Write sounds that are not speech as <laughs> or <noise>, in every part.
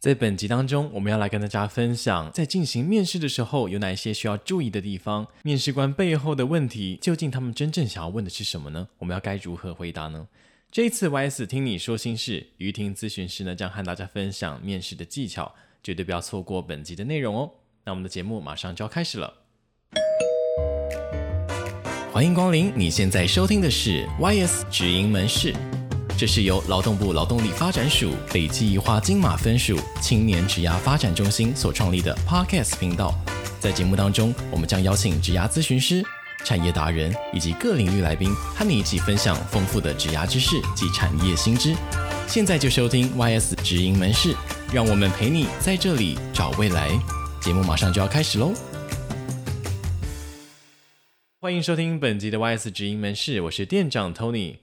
在本集当中，我们要来跟大家分享，在进行面试的时候有哪一些需要注意的地方。面试官背后的问题，究竟他们真正想要问的是什么呢？我们要该如何回答呢？这一次 YS 听你说心事，于婷咨询师呢将和大家分享面试的技巧，绝对不要错过本集的内容哦。那我们的节目马上就要开始了，欢迎光临！你现在收听的是 YS 直营门市。这是由劳动部劳动力发展署北基宜花金马分署青年职涯发展中心所创立的 Podcast 频道。在节目当中，我们将邀请职涯咨询师、产业达人以及各领域来宾，和你一起分享丰富的职涯知识及产业新知。现在就收听 YS 职营门市，让我们陪你在这里找未来。节目马上就要开始喽！欢迎收听本集的 YS 职营门市，我是店长 Tony。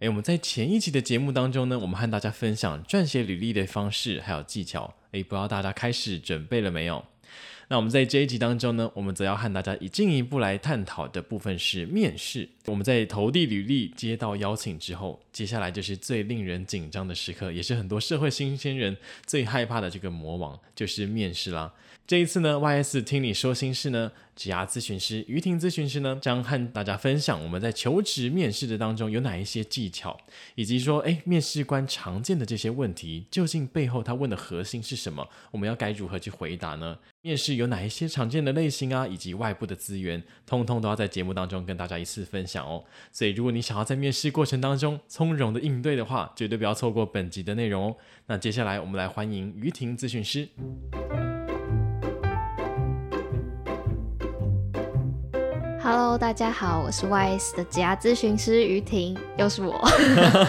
诶，我们在前一期的节目当中呢，我们和大家分享撰写履历的方式还有技巧。诶，不知道大家开始准备了没有？那我们在这一集当中呢，我们则要和大家以进一步来探讨的部分是面试。我们在投递履历、接到邀请之后，接下来就是最令人紧张的时刻，也是很多社会新鲜人最害怕的这个魔王，就是面试啦。这一次呢，YS 听你说心事呢，职涯咨询师于婷咨询师呢，将和大家分享我们在求职面试的当中有哪一些技巧，以及说，哎，面试官常见的这些问题，究竟背后他问的核心是什么？我们要该如何去回答呢？面试有哪一些常见的类型啊，以及外部的资源，通通都要在节目当中跟大家一次分享哦。所以，如果你想要在面试过程当中从容的应对的话，绝对不要错过本集的内容哦。那接下来，我们来欢迎于婷咨询师。Hello，大家好，我是 YS 的职涯咨询师于婷，又是我。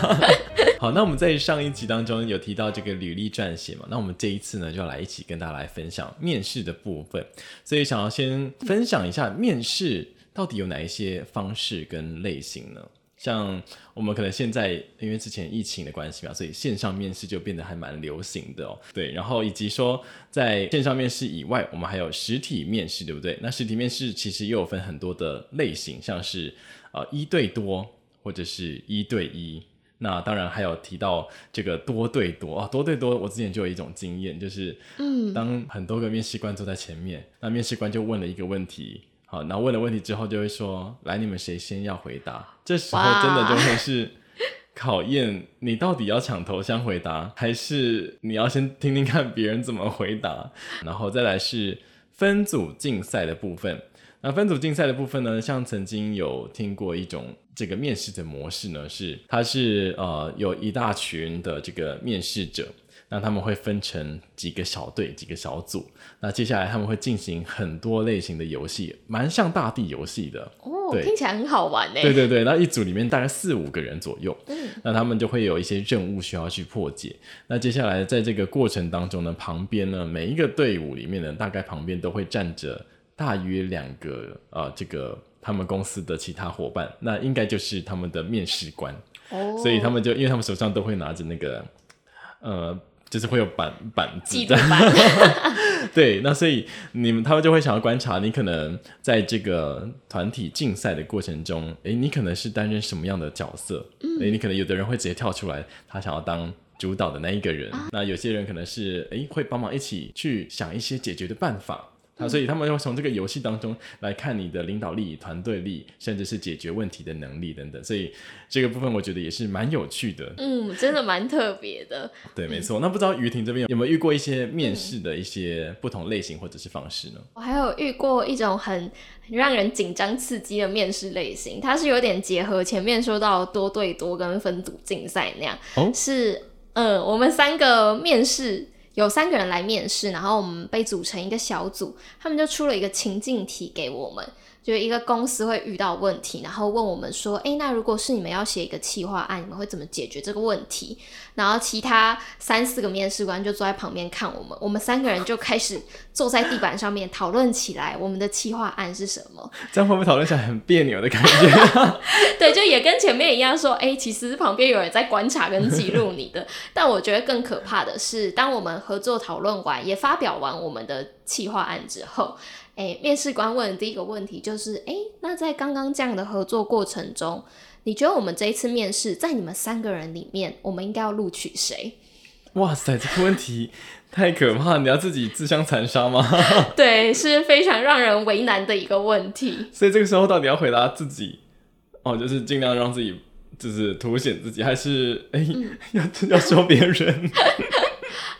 <laughs> 好，那我们在上一集当中有提到这个履历撰写嘛，那我们这一次呢，就来一起跟大家来分享面试的部分。所以想要先分享一下面试到底有哪一些方式跟类型呢？像我们可能现在因为之前疫情的关系嘛，所以线上面试就变得还蛮流行的哦。对，然后以及说在线上面试以外，我们还有实体面试，对不对？那实体面试其实又有分很多的类型，像是呃一对多或者是一对一。那当然还有提到这个多对多啊，多对多，我之前就有一种经验，就是嗯，当很多个面试官坐在前面，那面试官就问了一个问题。好，然后问了问题之后，就会说：“来，你们谁先要回答？”这时候真的就会是考验你到底要抢头先回答，还是你要先听听看别人怎么回答。然后再来是分组竞赛的部分。那分组竞赛的部分呢，像曾经有听过一种这个面试的模式呢，是它是呃有一大群的这个面试者。那他们会分成几个小队、几个小组。那接下来他们会进行很多类型的游戏，蛮像大地游戏的哦，对，听起来很好玩呢。对对对，那一组里面大概四五个人左右，嗯，那他们就会有一些任务需要去破解。那接下来在这个过程当中呢，旁边呢每一个队伍里面呢，大概旁边都会站着大约两个呃，这个他们公司的其他伙伴，那应该就是他们的面试官哦，所以他们就因为他们手上都会拿着那个呃。就是会有板板子的，<laughs> 对，那所以你们他们就会想要观察你可能在这个团体竞赛的过程中，哎，你可能是担任什么样的角色？嗯，哎，你可能有的人会直接跳出来，他想要当主导的那一个人，啊，那有些人可能是哎会帮忙一起去想一些解决的办法。啊，所以他们会从这个游戏当中来看你的领导力、团队力，甚至是解决问题的能力等等。所以这个部分我觉得也是蛮有趣的。嗯，真的蛮特别的。对，没错。那不知道于婷这边有没有遇过一些面试的一些不同类型或者是方式呢？我还有遇过一种很让人紧张刺激的面试类型，它是有点结合前面说到多对多跟分组竞赛那样。哦，是，嗯，我们三个面试。有三个人来面试，然后我们被组成一个小组，他们就出了一个情境题给我们。就一个公司会遇到问题，然后问我们说：“诶，那如果是你们要写一个企划案，你们会怎么解决这个问题？”然后其他三四个面试官就坐在旁边看我们，我们三个人就开始坐在地板上面讨论起来，我们的企划案是什么？这样会不会讨论起来很别扭的感觉？<laughs> 对，就也跟前面一样，说：“诶，其实旁边有人在观察跟记录你的。”但我觉得更可怕的是，当我们合作讨论完，也发表完我们的企划案之后。诶，面试官问的第一个问题就是：诶，那在刚刚这样的合作过程中，你觉得我们这一次面试，在你们三个人里面，我们应该要录取谁？<laughs> 哇塞，这个问题太可怕！你要自己自相残杀吗？<laughs> 对，是非常让人为难的一个问题。所以这个时候到底要回答自己，哦，就是尽量让自己就是凸显自己，还是哎、欸嗯、要要说别人？<laughs>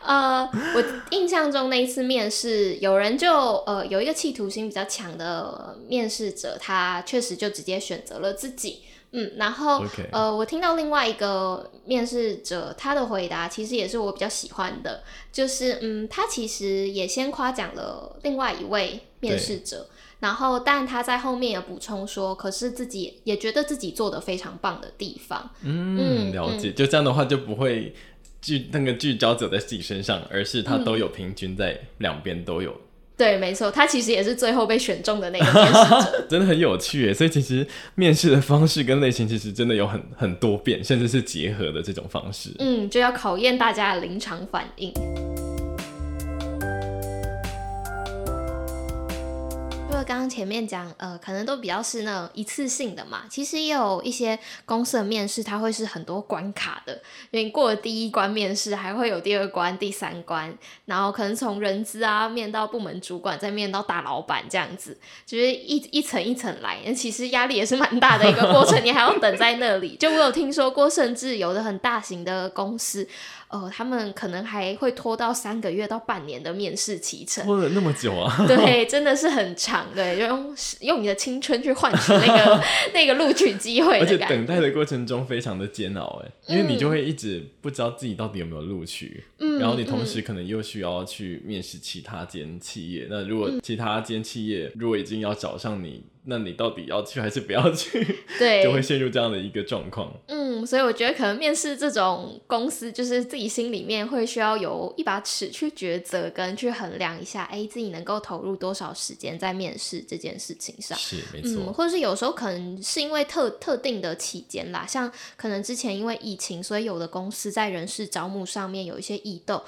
呃，我印象中那一次面试，有人就呃有一个企图心比较强的面试者，他确实就直接选择了自己。嗯，然后.呃，我听到另外一个面试者他的回答，其实也是我比较喜欢的，就是嗯，他其实也先夸奖了另外一位面试者，然后但他在后面也补充说，可是自己也觉得自己做的非常棒的地方。嗯，嗯了解，就这样的话就不会聚那个聚焦走在自己身上，而是他都有平均在两边都有。对，没错，他其实也是最后被选中的那个面试者，<laughs> 真的很有趣耶。所以其实面试的方式跟类型其实真的有很很多变，甚至是结合的这种方式。嗯，就要考验大家的临场反应。刚刚前面讲，呃，可能都比较是那种一次性的嘛。其实也有一些公司的面试，它会是很多关卡的。因为过了第一关面试，还会有第二关、第三关，然后可能从人资啊面到部门主管，再面到大老板这样子，就是一一层一层来。其实压力也是蛮大的一个过程，你还要等在那里。就我有听说过，甚至有的很大型的公司。哦，他们可能还会拖到三个月到半年的面试期程，拖了那么久啊？对，<laughs> 真的是很长，对，就用用你的青春去换取那个 <laughs> 那个录取机会，而且等待的过程中非常的煎熬，哎，因为你就会一直不知道自己到底有没有录取，嗯，然后你同时可能又需要去面试其他间企业，嗯、那如果其他间企业如果已经要找上你。那你到底要去还是不要去？<laughs> 对，就会陷入这样的一个状况。嗯，所以我觉得可能面试这种公司，就是自己心里面会需要有一把尺去抉择，跟去衡量一下，哎、欸，自己能够投入多少时间在面试这件事情上。是，没错。嗯，或者是有时候可能是因为特特定的期间啦，像可能之前因为疫情，所以有的公司在人事招募上面有一些异动，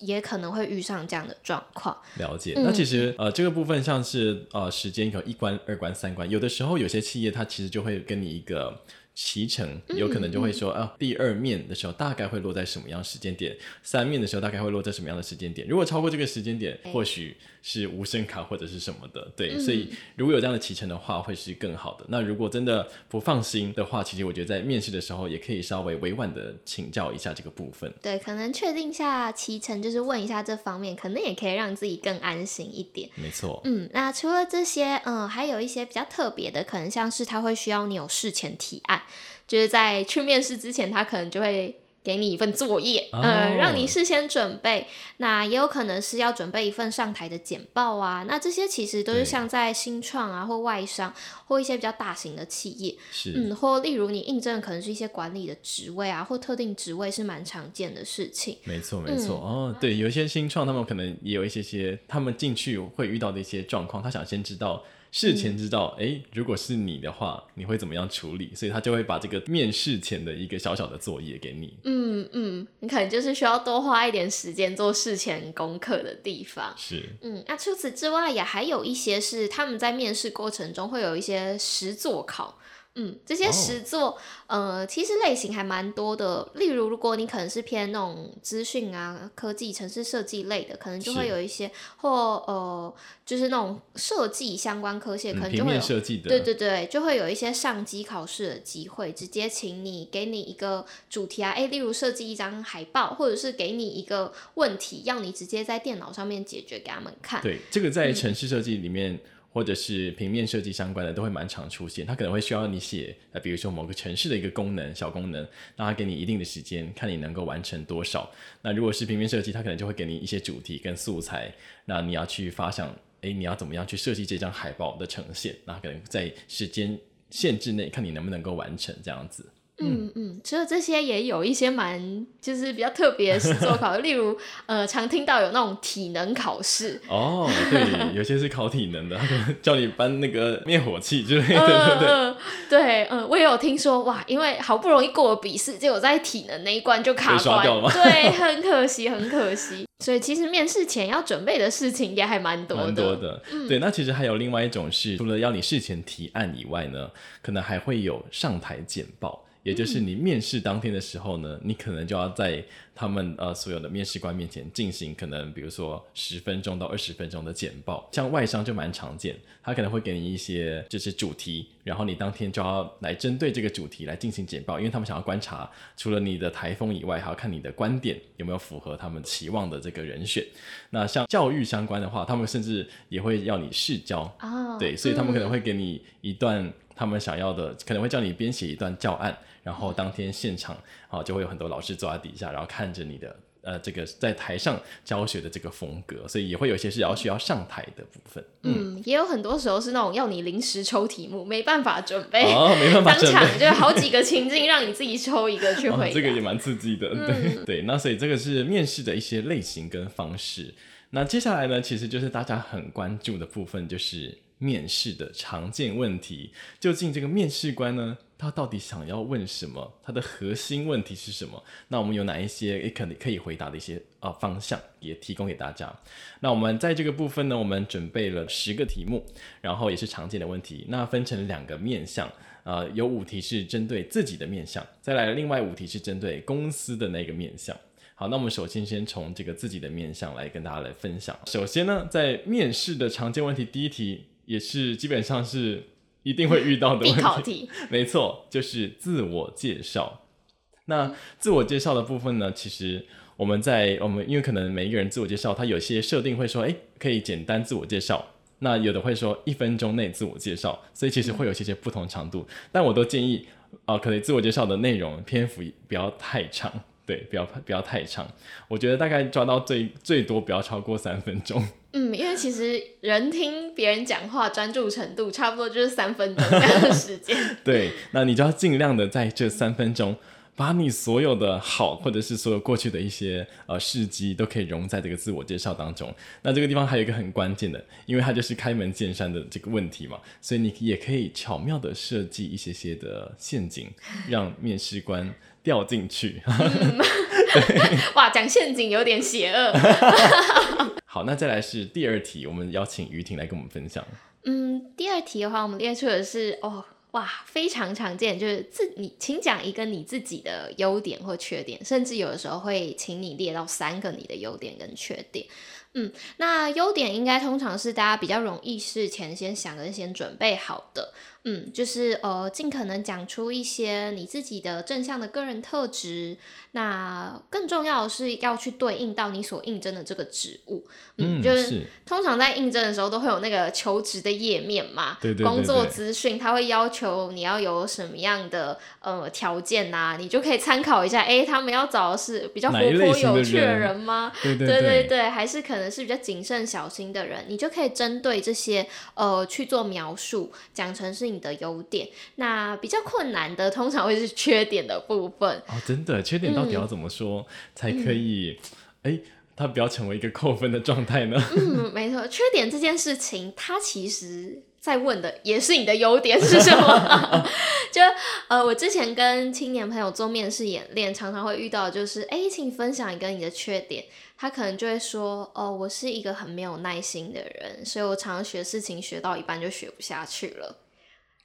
也可能会遇上这样的状况。了解。那其实、嗯、呃，这个部分像是呃，时间可能一关、二关、三。三观，有的时候有些企业它其实就会跟你一个期程，有可能就会说啊，第二面的时候大概会落在什么样时间点，三面的时候大概会落在什么样的时间点。如果超过这个时间点，或许。是无声卡或者是什么的，对，嗯、所以如果有这样的骑程的话，会是更好的。那如果真的不放心的话，其实我觉得在面试的时候也可以稍微委婉的请教一下这个部分。对，可能确定下骑程，就是问一下这方面，可能也可以让自己更安心一点。没错，嗯，那除了这些，嗯，还有一些比较特别的，可能像是他会需要你有事前提案，就是在去面试之前，他可能就会。给你一份作业，嗯、呃，让你事先准备。那也有可能是要准备一份上台的简报啊。那这些其实都是像在新创啊，或外商，或一些比较大型的企业，是嗯，或例如你应征可能是一些管理的职位啊，或特定职位是蛮常见的事情。没错，没错。嗯、哦，对，有一些新创，他们可能也有一些些，他们进去会遇到的一些状况，他想先知道。事前知道，哎、嗯，如果是你的话，你会怎么样处理？所以他就会把这个面试前的一个小小的作业给你。嗯嗯，你可能就是需要多花一点时间做事前功课的地方。是，嗯，那除此之外，也还有一些是他们在面试过程中会有一些实作考。嗯，这些实作，oh. 呃，其实类型还蛮多的。例如，如果你可能是偏那种资讯啊、科技、城市设计类的，可能就会有一些，或呃，就是那种设计相关科系，可能就会有，设计的，对对对，就会有一些上机考试的机会，直接请你给你一个主题啊，诶，例如设计一张海报，或者是给你一个问题，要你直接在电脑上面解决给他们看。对，这个在城市设计里面。嗯或者是平面设计相关的都会蛮常出现，它可能会需要你写，呃，比如说某个城市的一个功能、小功能，那它给你一定的时间，看你能够完成多少。那如果是平面设计，它可能就会给你一些主题跟素材，那你要去发想，诶，你要怎么样去设计这张海报的呈现？那可能在时间限制内，看你能不能够完成这样子。嗯嗯，除了这些，也有一些蛮就是比较特别的实作考，例如 <laughs> 呃，常听到有那种体能考试哦，对，有些是考体能的，叫你搬那个灭火器之类的，对对对，对，嗯，我也有听说哇，因为好不容易过了笔试，结果在体能那一关就卡关，了吗？对，很可惜，很可惜。所以其实面试前要准备的事情也还蛮多的，蛮多的。嗯、对，那其实还有另外一种是，除了要你事前提案以外呢，可能还会有上台简报。也就是你面试当天的时候呢，你可能就要在他们呃所有的面试官面前进行可能比如说十分钟到二十分钟的简报，像外商就蛮常见，他可能会给你一些就是主题，然后你当天就要来针对这个主题来进行简报，因为他们想要观察除了你的台风以外，还要看你的观点有没有符合他们期望的这个人选。那像教育相关的话，他们甚至也会要你试教，oh, 对，所以他们可能会给你一段他们想要的，可能会叫你编写一段教案。然后当天现场啊，就会有很多老师坐在底下，然后看着你的呃这个在台上教学的这个风格，所以也会有一些是要需要上台的部分。嗯，嗯也有很多时候是那种要你临时抽题目，没办法准备，哦，没办法准备，当场就好几个情境让你自己抽一个去回答。哦，这个也蛮刺激的，对、嗯、对。那所以这个是面试的一些类型跟方式。那接下来呢，其实就是大家很关注的部分，就是面试的常见问题。究竟这个面试官呢，他到底想要问什么？他的核心问题是什么？那我们有哪一些也可能可以回答的一些啊、方向，也提供给大家。那我们在这个部分呢，我们准备了十个题目，然后也是常见的问题。那分成两个面向，啊、呃，有五题是针对自己的面向，再来另外五题是针对公司的那个面向。好，那我们首先先从这个自己的面向来跟大家来分享。首先呢，在面试的常见问题，第一题也是基本上是。一定会遇到的问题，考题 <laughs> 没错，就是自我介绍。那自我介绍的部分呢？其实我们在我们因为可能每一个人自我介绍，他有些设定会说，哎，可以简单自我介绍。那有的会说一分钟内自我介绍，所以其实会有些些不同长度。嗯、但我都建议，啊、呃，可能自我介绍的内容篇幅不要太长。对，不要不要太长，我觉得大概抓到最最多不要超过三分钟。嗯，因为其实人听别人讲话专注程度差不多就是三分钟的时间。<laughs> 对，那你就要尽量的在这三分钟，把你所有的好或者是所有过去的一些呃事迹都可以融在这个自我介绍当中。那这个地方还有一个很关键的，因为它就是开门见山的这个问题嘛，所以你也可以巧妙的设计一些些的陷阱，让面试官。掉进去，嗯、<laughs> 哇，讲陷阱有点邪恶。<laughs> 好，那再来是第二题，我们邀请于婷来跟我们分享。嗯，第二题的话，我们列出的是哦，哇，非常常见，就是自你，请讲一个你自己的优点或缺点，甚至有的时候会请你列到三个你的优点跟缺点。嗯，那优点应该通常是大家比较容易事前先想跟先准备好的。嗯，就是呃，尽可能讲出一些你自己的正向的个人特质。那更重要的是要去对应到你所应征的这个职务。嗯，嗯就是，是通常在应征的时候都会有那个求职的页面嘛，对对对对，工作资讯，他会要求你要有什么样的呃条件呐、啊，你就可以参考一下。哎，他们要找的是比较活泼有趣的人吗？对对对，对对对，还是可能是比较谨慎小心的人？你就可以针对这些呃去做描述，讲成是你的优点。那比较困难的，通常会是缺点的部分。哦，真的，缺点到。底要怎么说、嗯、才可以？哎、嗯，他不要成为一个扣分的状态呢？<laughs> 嗯，没错，缺点这件事情，他其实在问的也是你的优点是什么？<laughs> <laughs> 就呃，我之前跟青年朋友做面试演练，常常会遇到，就是哎，请分享一个你的缺点，他可能就会说，哦，我是一个很没有耐心的人，所以我常常学事情学到一半就学不下去了。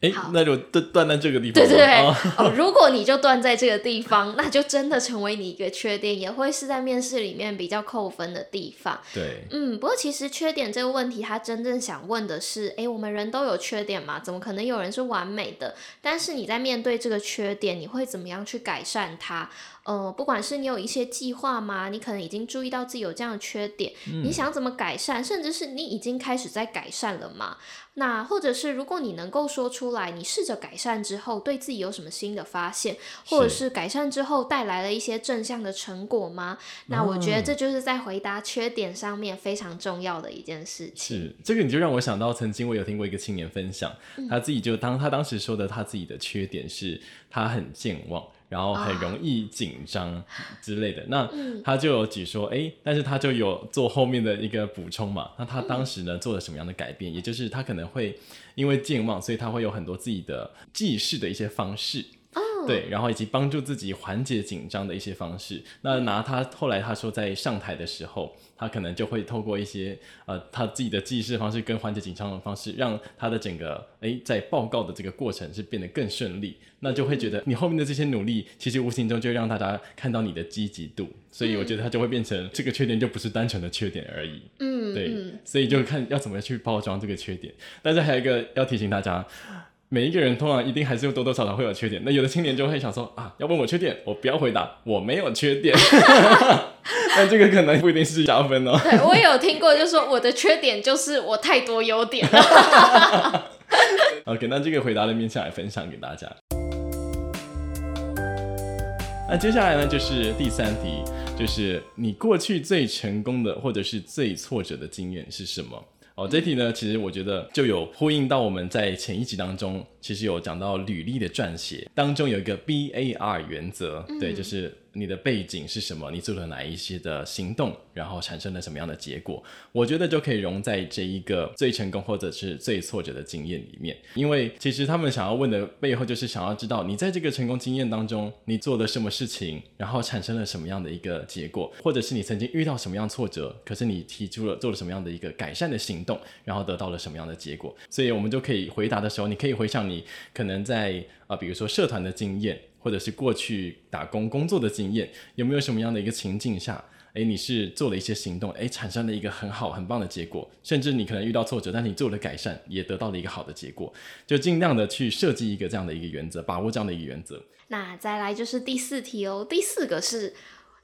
哎，那就断断在这个地方。对对对，哦，哦，如果你就断在这个地方，那就真的成为你一个缺点，也会是在面试里面比较扣分的地方。对，嗯，不过其实缺点这个问题，他真正想问的是，哎，我们人都有缺点嘛，怎么可能有人是完美的？但是你在面对这个缺点，你会怎么样去改善它？呃，不管是你有一些计划吗？你可能已经注意到自己有这样的缺点，嗯，你想怎么改善？甚至是你已经开始在改善了吗？那或者是如果你能够说出来，你试着改善之后，对自己有什么新的发现，或者是改善之后带来了一些正向的成果吗？那我觉得这就是在回答缺点上面非常重要的一件事情。是这个，你就让我想到曾经我有听过一个青年分享，他自己就当他当时说的他自己的缺点是他很健忘。然后很容易紧张之类的，那他就有举说，哎，但是他就有做后面的一个补充嘛。那他当时呢做了什么样的改变？也就是他可能会因为健忘，所以他会有很多自己的记事的一些方式。对，然后以及帮助自己缓解紧张的一些方式。那拿他后来他说在上台的时候，他可能就会透过一些呃他自己的记事方式跟缓解紧张的方式，让他的整个诶在报告的这个过程是变得更顺利。那就会觉得你后面的这些努力，其实无形中就让大家看到你的积极度。所以我觉得他就会变成这个缺点就不是单纯的缺点而已。嗯，对，所以就看要怎么去包装这个缺点。但是还有一个要提醒大家。每一个人通常一定还是多多少少会有缺点。那有的青年就会想说啊，要问我缺点，我不要回答，我没有缺点。<laughs> 但这个可能不一定是加分哦。对，我也有听过，就是说我的缺点就是我太多优点了。<laughs> OK，那这个回答的面向来分享给大家。那接下来呢，就是第三题，就是你过去最成功的或者是最挫折的经验是什么？哦，这题呢，其实我觉得就有呼应到我们在前一集当中，其实有讲到履历的撰写当中有一个 BAR 原则，嗯、对，就是。你的背景是什么？你做了哪一些的行动，然后产生了什么样的结果？我觉得就可以融在这一个最成功或者是最挫折的经验里面。因为其实他们想要问的背后，就是想要知道你在这个成功经验当中，你做了什么事情，然后产生了什么样的一个结果，或者是你曾经遇到什么样挫折，可是你提出了做了什么样的一个改善的行动，然后得到了什么样的结果。所以我们就可以回答的时候，你可以回想你可能在啊、比如说社团的经验。或者是过去打工工作的经验，有没有什么样的一个情境下，诶，你是做了一些行动，诶，产生了一个很好很棒的结果，甚至你可能遇到挫折，但你做了改善，也得到了一个好的结果，就尽量的去设计一个这样的一个原则，把握这样的一个原则。那再来就是第四题哦，第四个是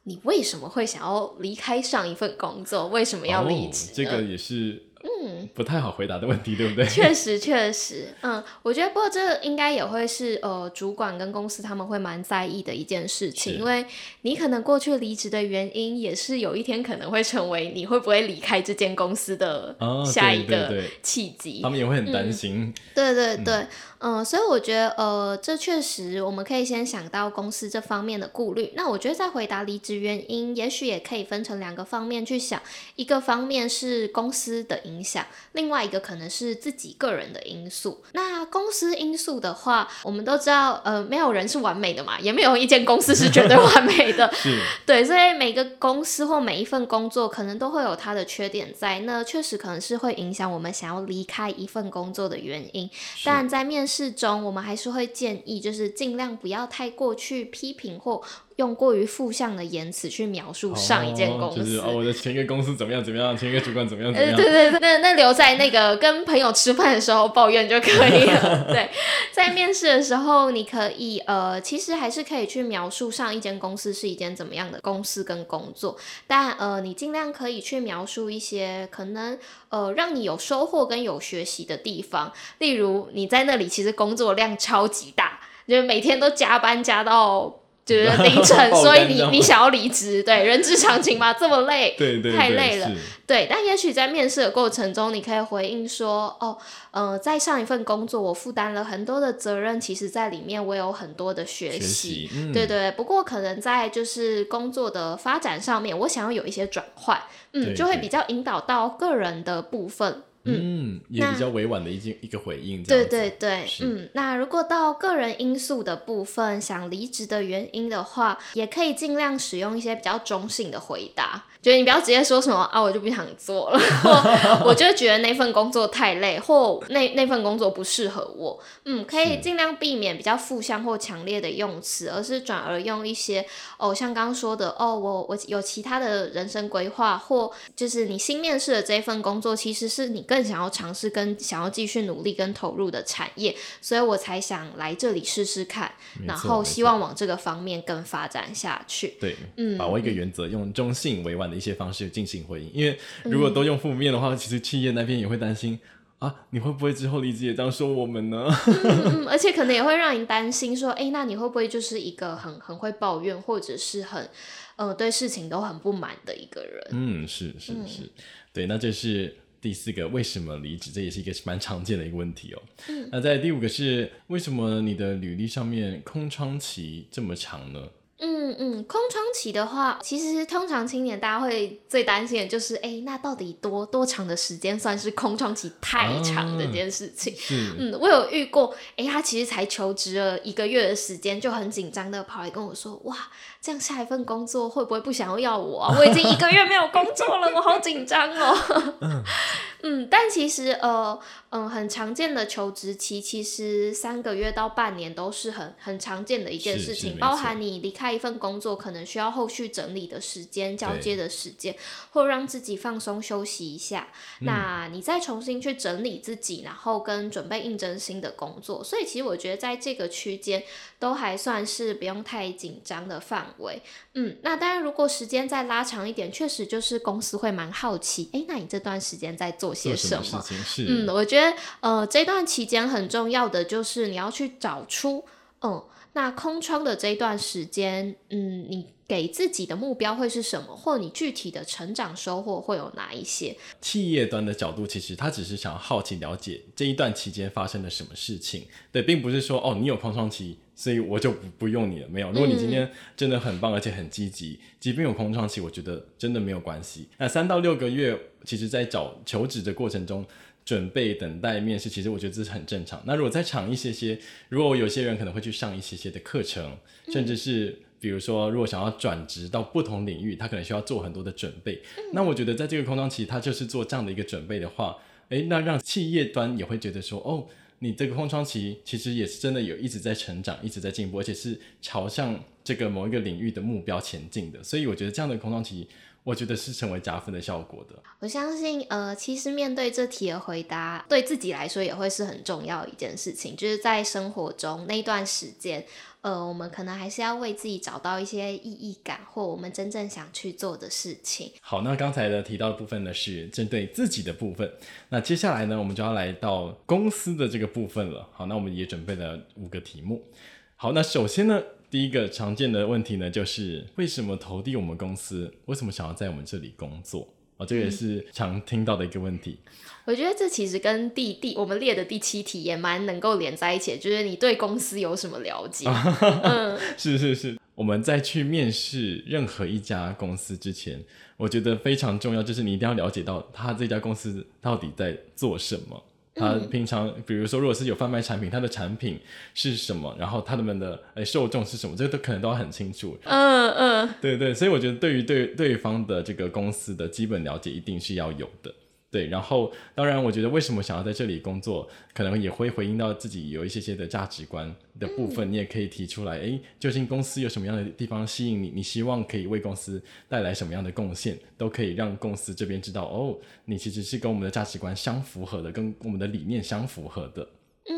你为什么会想要离开上一份工作？为什么要离职？哦，这个也是。嗯，不太好回答的问题，对不对？<laughs> 确实，确实，嗯，我觉得不过这应该也会是呃，主管跟公司他们会蛮在意的一件事情，因为你可能过去离职的原因，也是有一天可能会成为你会不会离开这间公司的下一个契机，哦，他们也会很担心。嗯，对对对。嗯嗯，所以我觉得，呃，这确实我们可以先想到公司这方面的顾虑。那我觉得在回答离职原因，也许也可以分成两个方面去想，一个方面是公司的影响，另外一个可能是自己个人的因素。那公司因素的话，我们都知道，呃，没有人是完美的嘛，也没有一间公司是绝对完美的。<laughs> 是。<laughs> 对，所以每个公司或每一份工作，可能都会有它的缺点在，那确实可能是会影响我们想要离开一份工作的原因。但在面试中，我们还是会建议，就是尽量不要太过去批评或。用过于负向的言辞去描述上一间公司，哦就是哦，我的前一个公司怎么样怎么样，前一个主管怎么样怎么样。<laughs> 呃、对对对，那那留在那个跟朋友吃饭的时候抱怨就可以了。<laughs> 对，在面试的时候，你可以呃，其实还是可以去描述上一间公司是一间怎么样的公司跟工作，但呃，你尽量可以去描述一些可能呃让你有收获跟有学习的地方，例如你在那里其实工作量超级大，就是每天都加班加到。就是 <laughs> 凌晨，所以你你想要离职，对，人之常情嘛，这么累，<laughs> 对对对，太累了，对。但也许在面试的过程中，你可以回应说，哦，呃，在上一份工作，我负担了很多的责任，其实在里面我有很多的学习，对，对对。不过可能在就是工作的发展上面，我想要有一些转换，嗯，就会比较引导到个人的部分。嗯，也比较委婉的一句一个回应。对对对，嗯，那如果到个人因素的部分，想离职的原因的话，也可以尽量使用一些比较中性的回答。觉得你不要直接说什么啊，我就不想做了，或 <laughs> 我就觉得那份工作太累，或那那份工作不适合我。嗯，可以尽量避免比较负向或强烈的用词，而是转而用一些哦，像刚刚说的哦，我我有其他的人生规划，或就是你新面试的这份工作，其实是你更想要尝试跟想要继续努力跟投入的产业，所以我才想来这里试试看，然后希望往这个方面更发展下去。对，嗯，把握一个原则，用中性委婉的。一些方式进行回应，因为如果都用负面的话，嗯、其实企业那边也会担心啊，你会不会之后离职也这样说我们呢？<laughs> 嗯嗯，而且可能也会让你担心说，哎，那你会不会就是一个很很会抱怨，或者是很呃对事情都很不满的一个人？嗯，是是是，嗯、对，那这是第四个为什么离职，这也是一个蛮常见的一个问题哦。嗯，那在第五个是为什么你的履历上面空窗期这么长呢？嗯嗯嗯，空窗期的话，其实通常青年大家会最担心的就是，哎，那到底多多长的时间算是空窗期太长的这件事情？啊、嗯，我有遇过，哎，他其实才求职了一个月的时间，就很紧张的跑来跟我说，哇，这样下一份工作会不会不想要我啊？<laughs> 我已经一个月没有工作了，我好紧张哦。嗯 <laughs> 嗯，但其实呃嗯，很常见的求职期，其实三个月到半年都是很很常见的一件事情，包含你离开一份工作，可能需要后续整理的时间、交接的时间，或让自己放松休息一下。那你再重新去整理自己，然后跟准备应征新的工作。所以其实我觉得在这个区间都还算是不用太紧张的范围。嗯，那当然如果时间再拉长一点，确实就是公司会蛮好奇，哎，那你这段时间在做些什么？嗯，我觉得呃，这段期间很重要的就是你要去找出，嗯，那空窗的这一段时间，嗯，你给自己的目标会是什么，或你具体的成长收获会有哪一些？企业端的角度，其实他只是想好奇了解这一段期间发生了什么事情，对，并不是说哦，你有空窗期。所以我就不不用你了，没有。如果你今天真的很棒，而且很积极，即便有空窗期，我觉得真的没有关系。那三到六个月，其实在找求职的过程中，准备等待面试，其实我觉得这是很正常。那如果再长一些些，如果有些人可能会去上一些些的课程，甚至是比如说，如果想要转职到不同领域，他可能需要做很多的准备。那我觉得在这个空窗期，他就是做这样的一个准备的话，诶，那让企业端也会觉得说，哦。你这个空窗期其实也是真的有一直在成长，一直在进步，而且是朝向这个某一个领域的目标前进的。所以我觉得这样的空窗期，我觉得是成为加分的效果的。我相信，呃，其实面对这题的回答，对自己来说也会是很重要的一件事情，就是在生活中那一段时间。呃，我们可能还是要为自己找到一些意义感，或我们真正想去做的事情。好，那刚才的提到的部分呢，是针对自己的部分。那接下来呢，我们就要来到公司的这个部分了。好，那我们也准备了五个题目。好，那首先呢，第一个常见的问题呢，就是为什么投递我们公司？为什么想要在我们这里工作？哦，这个也是常听到的一个问题。嗯我觉得这其实跟第第我们列的第七题也蛮能够连在一起，就是你对公司有什么了解？<laughs> 嗯，是是是。我们在去面试任何一家公司之前，我觉得非常重要，就是你一定要了解到他这家公司到底在做什么。他平常，比如说，如果是有贩卖产品，他的产品是什么，然后他们的诶受众是什么，这个都可能都要很清楚。嗯嗯，对对，所以我觉得对于对对方的这个公司的基本了解，一定是要有的。对，然后当然，我觉得为什么想要在这里工作，可能也会回应到自己有一些些的价值观的部分。嗯、你也可以提出来，哎，究竟公司有什么样的地方吸引你？你希望可以为公司带来什么样的贡献？都可以让公司这边知道，哦，你其实是跟我们的价值观相符合的，跟我们的理念相符合的。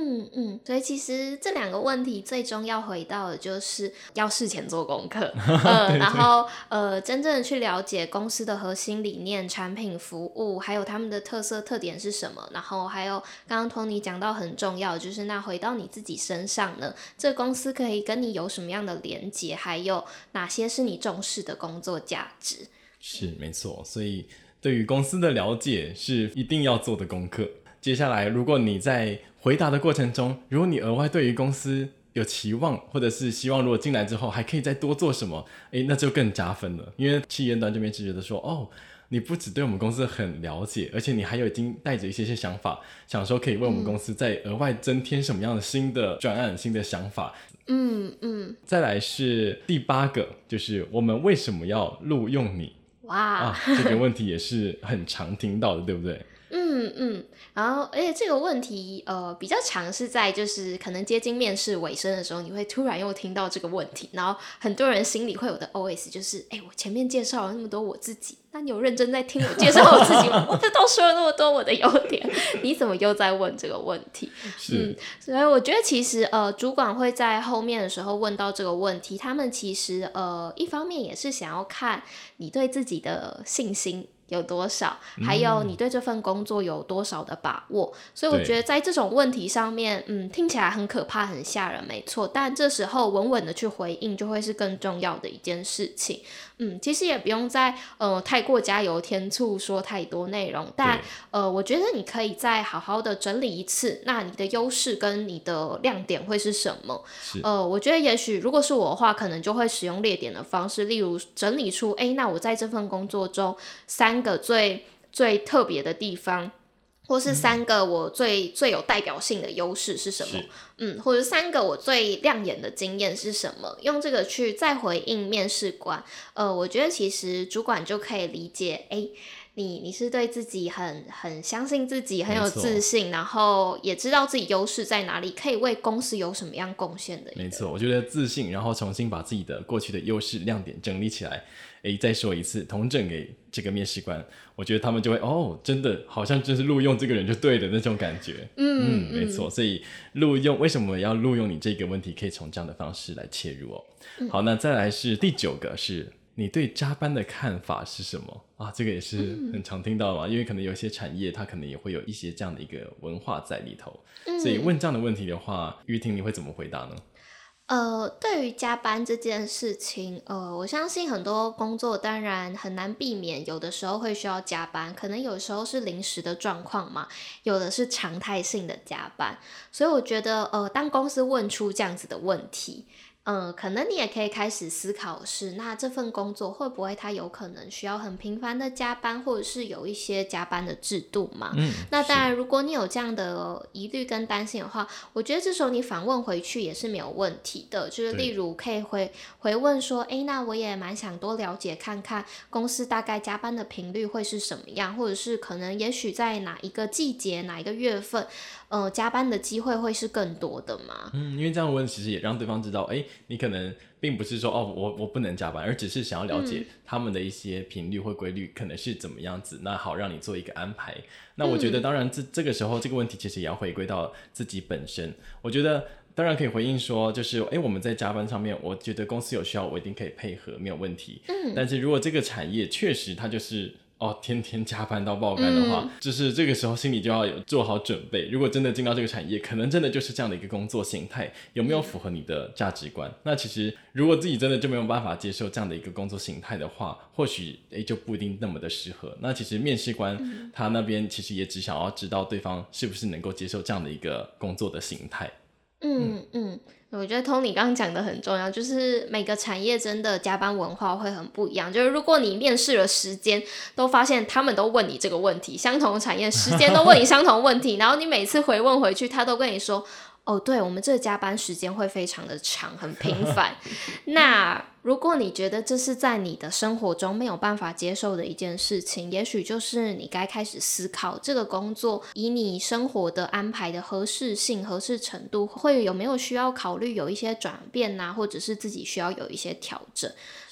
嗯嗯，所以其实这两个问题最终要回到的就是要事前做功课，<laughs> 呃，对对，然后呃，真正的去了解公司的核心理念、产品、服务，还有他们的特色特点是什么。然后还有刚刚 Tony 讲到很重要，就是那回到你自己身上呢，这个公司可以跟你有什么样的连接，还有哪些是你重视的工作价值？是没错，所以对于公司的了解是一定要做的功课。接下来，如果你在回答的过程中，如果你额外对于公司有期望，或者是希望，如果进来之后还可以再多做什么，诶，那就更加分了。因为企业端这边是觉得说，哦，你不只对我们公司很了解，而且你还有已经带着一些些想法，想说可以为我们公司再额外增添什么样的新的专案、新的想法。嗯嗯。再来是第八个，就是我们为什么要录用你？哇，啊，这个问题也是很常听到的，对不对？嗯嗯，然后而且这个问题呃比较常是在就是可能接近面试尾声的时候，你会突然又听到这个问题，然后很多人心里会有的 OS 就是，哎，我前面介绍了那么多我自己，那你有认真在听我介绍我自己吗？<laughs> 我这都说了那么多我的优点，你怎么又在问这个问题？是，嗯，所以我觉得其实呃主管会在后面的时候问到这个问题，他们其实呃一方面也是想要看你对自己的信心。有多少，还有你对这份工作有多少的把握。嗯、所以我觉得在这种问题上面，嗯，听起来很可怕、很吓人，没错。但这时候稳稳的去回应，就会是更重要的一件事情。嗯，其实也不用再呃太过加油添醋说太多内容，但呃，我觉得你可以再好好的整理一次，那你的优势跟你的亮点会是什么？呃，我觉得也许如果是我的话，可能就会使用列点的方式，例如整理出，哎，那我在这份工作中三个最最特别的地方。或是三个我最、嗯、最有代表性的优势是什么？嗯，或者三个我最亮眼的经验是什么？用这个去再回应面试官。呃，我觉得其实主管就可以理解，哎、欸，你你是对自己很很相信自己，很有自信，然后也知道自己优势在哪里，可以为公司有什么样贡献的。没错，我觉得自信，然后重新把自己的过去的优势亮点整理起来。诶，再说一次，同整给这个面试官，我觉得他们就会哦，真的好像就是录用这个人就对的那种感觉。嗯嗯，没错，所以录用为什么要录用你这个问题，可以从这样的方式来切入哦。嗯、好，那再来是第九个，是你对加班的看法是什么啊？这个也是很常听到嘛，因为可能有些产业它可能也会有一些这样的一个文化在里头，所以问这样的问题的话，玉婷你会怎么回答呢？呃，对于加班这件事情，呃，我相信很多工作当然很难避免，有的时候会需要加班，可能有时候是临时的状况嘛，有的是常态性的加班，所以我觉得，呃，当公司问出这样子的问题。嗯，可能你也可以开始思考是，那这份工作会不会它有可能需要很频繁的加班，或者是有一些加班的制度嘛？嗯，那当然，如果你有这样的疑虑跟担心的话，我觉得这时候你反问回去也是没有问题的。就是例如可以回回问说，诶，那我也蛮想多了解看看公司大概加班的频率会是什么样，或者是可能也许在哪一个季节、哪一个月份。呃，加班的机会会是更多的吗？嗯，因为这样问其实也让对方知道，哎，你可能并不是说哦，我我不能加班，而只是想要了解他们的一些频率或规律可能是怎么样子，嗯、那好让你做一个安排。那我觉得，当然这这个时候这个问题其实也要回归到自己本身。我觉得当然可以回应说，就是哎，我们在加班上面，我觉得公司有需要，我一定可以配合，没有问题。嗯，但是如果这个产业确实它就是。哦，天天加班到爆肝的话，嗯，就是这个时候心里就要有做好准备。如果真的进到这个产业，可能真的就是这样的一个工作形态，有没有符合你的价值观？嗯，那其实如果自己真的就没有办法接受这样的一个工作形态的话，或许诶就不一定那么的适合。那其实面试官他那边其实也只想要知道对方是不是能够接受这样的一个工作的形态。嗯嗯。我觉得 Tony 刚刚讲的很重要，就是每个产业真的加班文化会很不一样。就是如果你面试了时间，都发现他们都问你这个问题，相同的产业时间都问你相同问题，<laughs> 然后你每次回问回去，他都跟你说。哦，对，我们这个加班时间会非常的长，很频繁。<laughs> 那如果你觉得这是在你的生活中没有办法接受的一件事情，也许就是你该开始思考这个工作以你生活的安排的合适性、合适程度，会有没有需要考虑有一些转变呐、或者是自己需要有一些调整。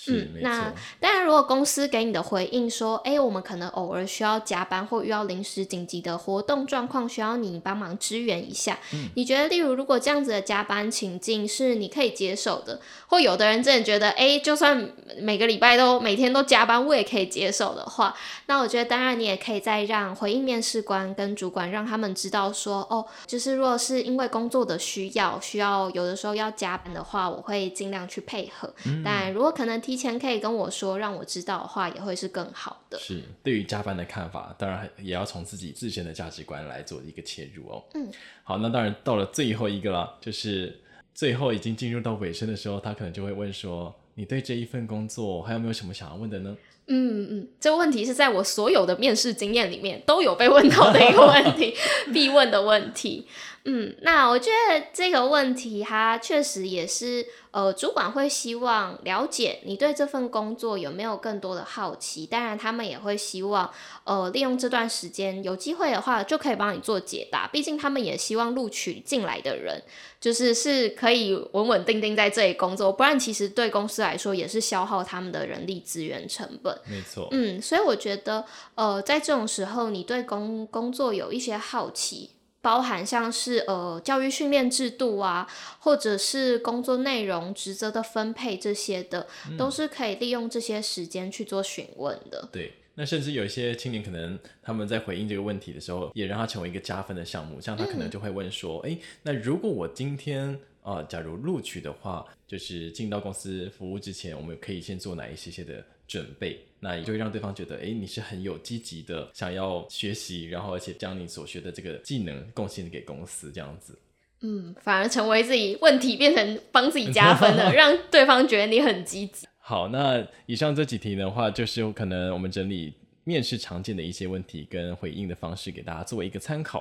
嗯，那当然，如果公司给你的回应说，哎，我们可能偶尔需要加班，或遇到临时紧急的活动状况，需要你帮忙支援一下。嗯，你觉得，例如如果这样子的加班情境是你可以接受的，或有的人真的觉得，哎，就算每个礼拜都每天都加班，我也可以接受的话，那我觉得当然你也可以再让回应面试官跟主管让他们知道说，哦，就是如果是因为工作的需要，需要有的时候要加班的话，我会尽量去配合。嗯，但如果可能提。提前可以跟我说，让我知道的话，也会是更好的。是对于加班的看法，当然也要从自己自身的价值观来做一个切入哦。嗯，好，那当然到了最后一个了，就是最后已经进入到尾声的时候，他可能就会问说：“你对这一份工作还有没有什么想要问的呢？”嗯嗯，这个问题是在我所有的面试经验里面都有被问到的一个问题，<laughs> 必问的问题。嗯，那我觉得这个问题它确实也是，呃，主管会希望了解你对这份工作有没有更多的好奇，当然他们也会希望，呃，利用这段时间有机会的话就可以帮你做解答，毕竟他们也希望录取进来的人就是是可以稳稳定定在这里工作，不然其实对公司来说也是消耗他们的人力资源成本。没错，嗯，所以我觉得，呃，在这种时候你对工工作有一些好奇。包含像是呃教育训练制度啊，或者是工作内容、职责的分配这些的，嗯，都是可以利用这些时间去做询问的。对，那甚至有一些青年可能他们在回应这个问题的时候，也让他成为一个加分的项目。像他可能就会问说：“哎、嗯，那如果我今天啊、呃，假如录取的话，就是进到公司服务之前，我们可以先做哪一些些的准备？那也就会让对方觉得，哎，你是很有积极的想要学习，然后而且将你所学的这个技能贡献给公司，这样子。嗯，反而成为自己问题变成帮自己加分了，<laughs> 让对方觉得你很积极。”好，那以上这几题的话，就是有可能我们整理面试常见的一些问题跟回应的方式，给大家作为一个参考。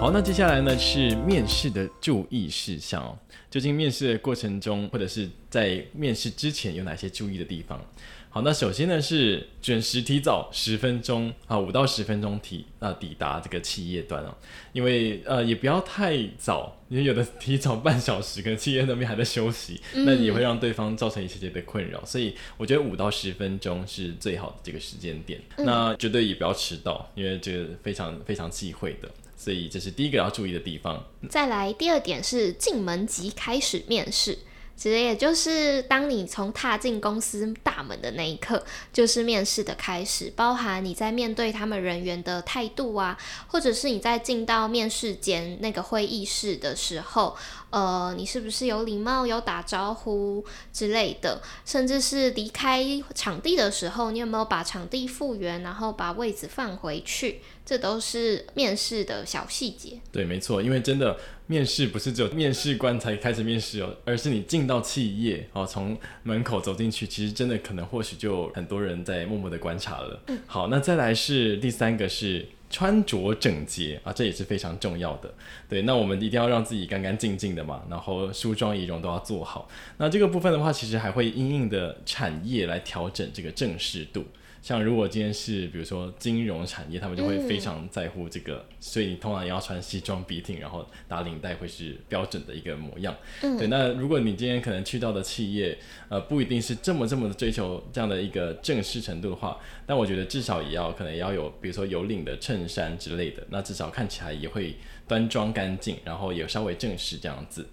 好，那接下来呢是面试的注意事项，究竟面试的过程中，或者是在面试之前有哪些注意的地方？好，那首先呢是准时提早十分钟啊，五到十分钟提啊抵达这个企业端哦，因为呃也不要太早，因为有的提早半小时，可能企业那边还在休息，嗯、那也会让对方造成一些些的困扰，所以我觉得五到十分钟是最好的这个时间点，嗯、那绝对也不要迟到，因为这个非常非常忌讳的，所以这是第一个要注意的地方。再来第二点是进门即开始面试。其实也就是当你从踏进公司大门的那一刻，就是面试的开始，包含你在面对他们人员的态度啊，或者是你在进到面试间那个会议室的时候，呃，你是不是有礼貌、有打招呼之类的，甚至是离开场地的时候，你有没有把场地复原，然后把位置放回去，这都是面试的小细节。对，没错，因为真的。面试不是只有面试官才开始面试哦，而是你进到企业哦，从门口走进去，其实真的可能或许就很多人在默默的观察了。嗯，好，那再来是第三个是穿着整洁啊，这也是非常重要的。对，那我们一定要让自己干干净净的嘛，然后梳妆仪容都要做好。那这个部分的话，其实还会因应的产业来调整这个正式度。像如果今天是比如说金融产业，他们就会非常在乎这个，嗯、所以你通常也要穿西装笔挺，然后打领带会是标准的一个模样。嗯、对，那如果你今天可能去到的企业，呃，不一定是这么这么的追求这样的一个正式程度的话，但我觉得至少也要可能也要有，比如说有领的衬衫之类的，那至少看起来也会端庄干净，然后也稍微正式这样子。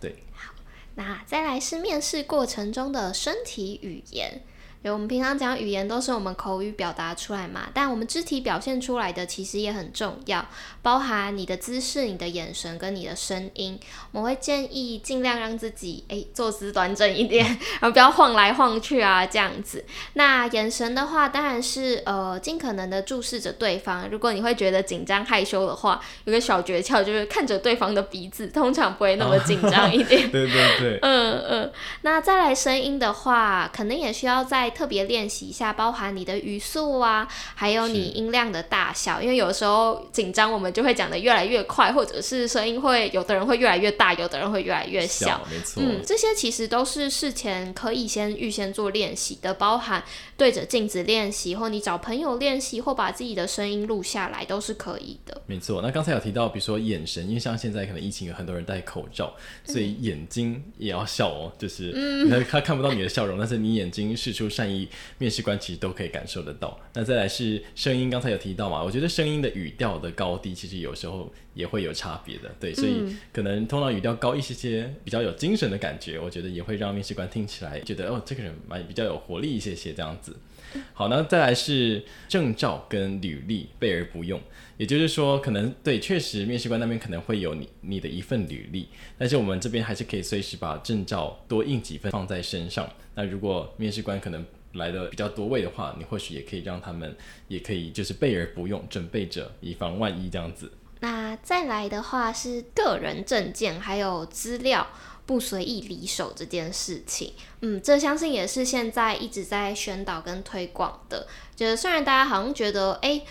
对，好，那再来是面试过程中的身体语言。我们平常讲语言都是我们口语表达出来嘛，但我们肢体表现出来的其实也很重要，包含你的姿势、你的眼神跟你的声音。我们会建议尽量让自己诶坐姿端正一点，<laughs> 然后不要晃来晃去啊这样子。那眼神的话，当然是呃尽可能的注视着对方。如果你会觉得紧张害羞的话，有个小诀窍就是看着对方的鼻子，通常不会那么紧张一点。<laughs> 对对对。<laughs> 嗯嗯。那再来声音的话，可能也需要在特别练习一下，包含你的语速啊，还有你音量的大小，因为有时候紧张，我们就会讲的越来越快，或者是声音会有的人会越来越大，有的人会越来越小。小没错。嗯，这些其实都是事前可以先预先做练习的，包含对着镜子练习，或你找朋友练习，或把自己的声音录下来，都是可以的。没错。那刚才有提到，比如说眼神，因为像现在可能疫情有很多人戴口罩，所以眼睛也要笑哦，就是他看不到你的笑容，但是你眼睛是出善意。面试官其实都可以感受得到。那再来是声音，刚才有提到嘛？我觉得声音的语调的高低，其实有时候也会有差别的。对，所以可能通常语调高一些些，比较有精神的感觉，我觉得也会让面试官听起来觉得哦，这个人蛮比较有活力一些些这样子。好，那再来是证照跟履历备而不用，也就是说，可能对，确实面试官那边可能会有你你的一份履历，但是我们这边还是可以随时把证照多印几份放在身上。那如果面试官可能来的比较多位的话，你或许也可以让他们也可以就是备而不用，准备着以防万一这样子。那再来的话是个人证件还有资料不随意离手这件事情，嗯，这相信也是现在一直在宣导跟推广的。就是虽然大家好像觉得，哎、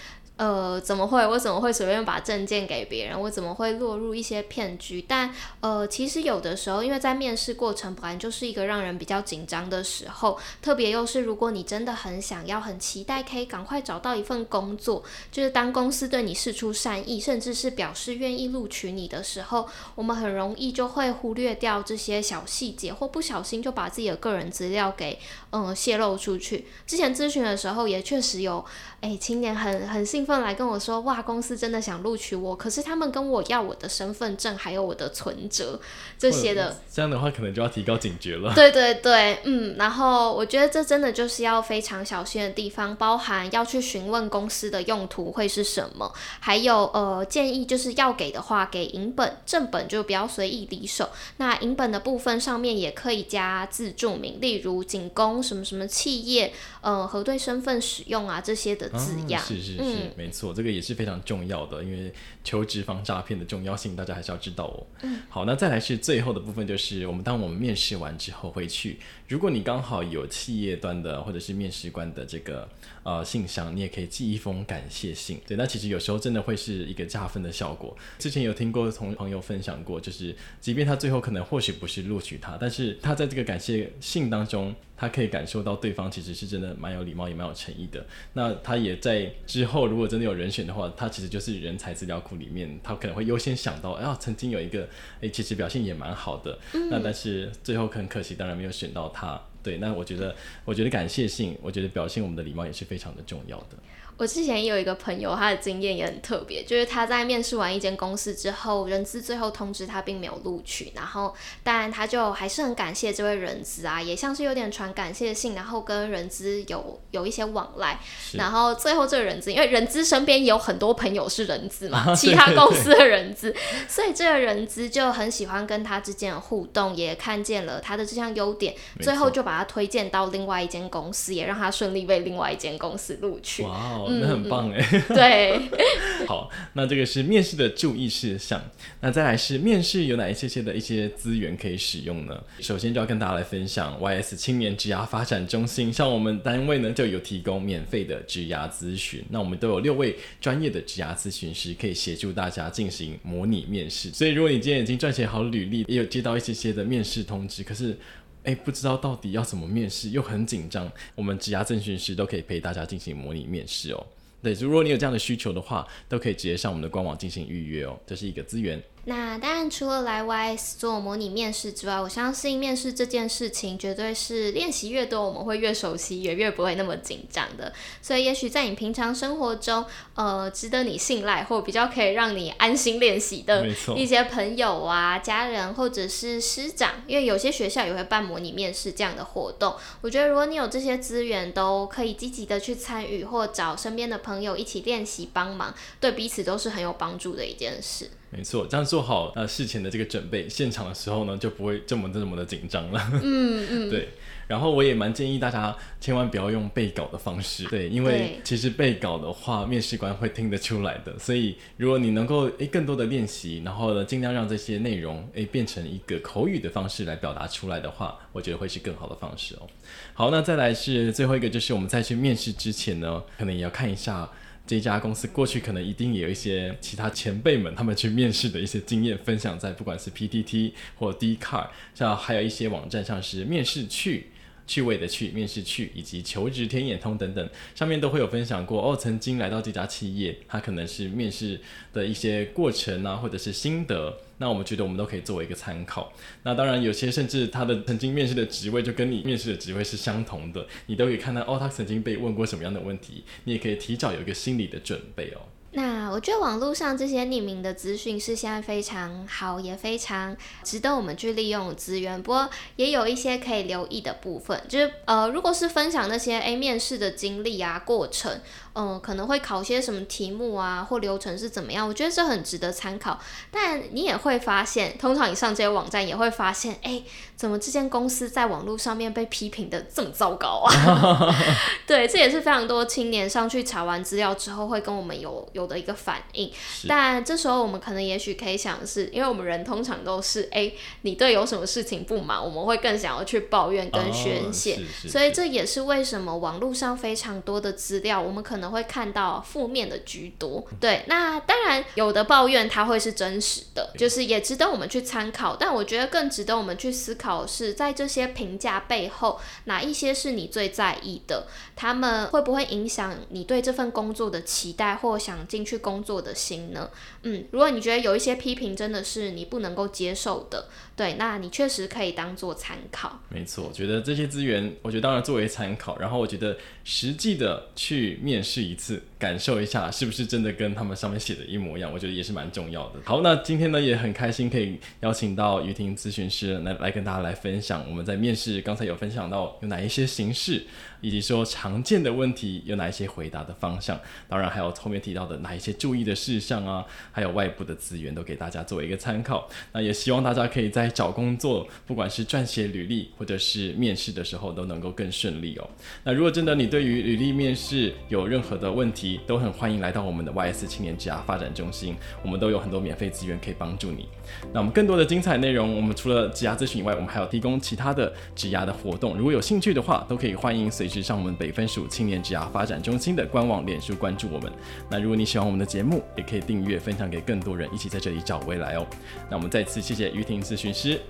呃，怎么会？我怎么会随便把证件给别人？我怎么会落入一些骗局？但呃，其实有的时候，因为在面试过程本来就是一个让人比较紧张的时候，特别又是如果你真的很想要、很期待可以赶快找到一份工作，就是当公司对你示出善意，甚至是表示愿意录取你的时候，我们很容易就会忽略掉这些小细节，或不小心就把自己的个人资料给嗯泄露出去。之前咨询的时候也确实有，哎，青年很很兴奋。来跟我说，哇，公司真的想录取我，可是他们跟我要我的身份证还有我的存折这些的，这样的话可能就要提高警觉了。对对对，嗯，然后我觉得这真的就是要非常小心的地方，包含要去询问公司的用途会是什么，还有呃建议就是要给的话给银本，正本就不要随意离手。那银本的部分上面也可以加自注明，例如仅供什么什么企业呃核对身份使用啊这些的字样。啊、是是是，嗯、没错，这个也是非常重要的，因为求职防诈骗的重要性大家还是要知道哦。嗯，好，那再来是最后的部分，就是我们当我们面试完之后回去，如果你刚好有企业端的或者是面试官的这个呃信箱，你也可以寄一封感谢信。对，那其实有时候真的会是一个加分的效果。之前有听过同朋友分享过，就是即便他最后可能或许不是录取他，但是他在这个感谢信当中，他可以感受到对方其实是真的蛮有礼貌也蛮有诚意的。那他也在之后如果真的有人选的话，他其实就是人才资料库里面，他可能会优先想到，哎呀，曾经有一个哎其实表现也蛮好的，那但是最后很可惜，当然没有选到他。啊，对，那我觉得，我觉得感谢信，我觉得表现我们的礼貌也是非常的重要的。我之前也有一个朋友，他的经验也很特别，就是他在面试完一间公司之后，人资最后通知他并没有录取，然后当然他就还是很感谢这位人资啊，也像是有点传感谢信，然后跟人资有有一些往来，然后最后这个人资，因为人资身边有很多朋友是人资嘛，啊、<laughs> 其他公司的人资，所以这个人资就很喜欢跟他之间的互动，也看见了他的这项优点，最后就把他推荐到另外一间公司，也让他顺利被另外一间公司录取。哇哦那很棒哎，<laughs> 嗯，对，<laughs> 好，那这个是面试的注意事项。那再来是面试有哪一些些的一些资源可以使用呢？首先就要跟大家来分享 YS 青年职涯发展中心，像我们单位呢就有提供免费的职涯咨询。那我们都有六位专业的职涯咨询师可以协助大家进行模拟面试。所以如果你今天已经撰写好履历，也有接到一些些的面试通知，可是哎不知道到底要怎么面试，又很紧张，我们职涯咨询师都可以陪大家进行模拟面试哦。对，如果你有这样的需求的话，都可以直接上我们的官网进行预约哦，这是一个资源。那当然，除了来 YS 做模拟面试之外，我相信面试这件事情绝对是练习越多，我们会越熟悉，也越不会那么紧张的。所以，也许在你平常生活中，呃，值得你信赖或比较可以让你安心练习的一些朋友啊、家人或者是师长，因为有些学校也会办模拟面试这样的活动。我觉得，如果你有这些资源，都可以积极的去参与，或找身边的朋友一起练习帮忙，对彼此都是很有帮助的一件事。没错，这样做好呃事前的这个准备，现场的时候呢就不会这么这么的紧张了。嗯嗯，<laughs> 对。然后我也蛮建议大家千万不要用背稿的方式，对，因为其实背稿的话，面试官会听得出来的。所以如果你能够诶更多的练习，然后呢尽量让这些内容诶变成一个口语的方式来表达出来的话，我觉得会是更好的方式哦。好，那再来是最后一个，就是我们在去面试之前呢，可能也要看一下。这家公司过去可能一定也有一些其他前辈们他们去面试的一些经验分享在不管是 PTT 或 Dcard，像还有一些网站上是面试去。趣味的趣，面试趣，以及求职天眼通等等，上面都会有分享过哦。曾经来到这家企业，他可能是面试的一些过程啊，或者是心得。那我们觉得我们都可以作为一个参考。那当然，有些甚至他的曾经面试的职位就跟你面试的职位是相同的，你都可以看到哦，他曾经被问过什么样的问题，你也可以提早有一个心理的准备哦。那我觉得网络上这些匿名的资讯是现在非常好，也非常值得我们去利用资源。不过也有一些可以留意的部分，就是呃，如果是分享那些诶面试的经历啊、过程。嗯，可能会考些什么题目啊，或流程是怎么样？我觉得这很值得参考。但你也会发现，通常你上这些网站也会发现，哎，怎么这间公司在网络上面被批评的这么糟糕啊？<laughs> 对，这也是非常多青年上去查完资料之后会跟我们有有的一个反应。但这时候我们可能也许可以想的是，因为我们人通常都是，哎，你对有什么事情不满，我们会更想要去抱怨跟宣泄。哦、所以这也是为什么网络上非常多的资料，我们可能。可能会看到负面的居多，对，那当然有的抱怨它会是真实的，就是也值得我们去参考。但我觉得更值得我们去思考的是，在这些评价背后，哪一些是你最在意的？他们会不会影响你对这份工作的期待或想进去工作的心呢？嗯，如果你觉得有一些批评真的是你不能够接受的，对，那你确实可以当做参考。没错，我觉得这些资源，我觉得当然作为参考，然后我觉得实际的去面试。一次感受一下，是不是真的跟他们上面写的一模一样？我觉得也是蛮重要的。好，那今天呢也很开心可以邀请到瑜庭咨询师来来跟大家来分享我们在面试刚才有分享到有哪一些形式。以及说常见的问题有哪一些回答的方向，当然还有后面提到的哪一些注意的事项啊，还有外部的资源都给大家作为一个参考。那也希望大家可以在来找工作，不管是撰写履历或者是面试的时候都能够更顺利哦。那如果真的你对于履历面试有任何的问题，都很欢迎来到我们的 YS 青年职涯发展中心，我们都有很多免费资源可以帮助你。那我们更多的精彩内容，我们除了职涯咨询以外，我们还有提供其他的职涯的活动，如果有兴趣的话，都可以欢迎随时。上我们北分署青年职涯发展中心的官网、脸书关注我们。那如果你喜欢我们的节目，也可以订阅、分享给更多人，一起在这里找未来哦。那我们再次谢谢于婷咨询师，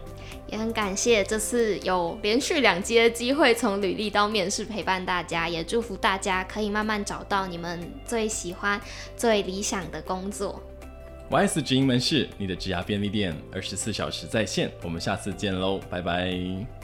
也很感谢这次有连续两集的机会，从履历到面试陪伴大家，也祝福大家可以慢慢找到你们最喜欢、最理想的工作。YS 直营门市，你的职涯便利店，二十四小时在线。我们下次见喽，拜拜。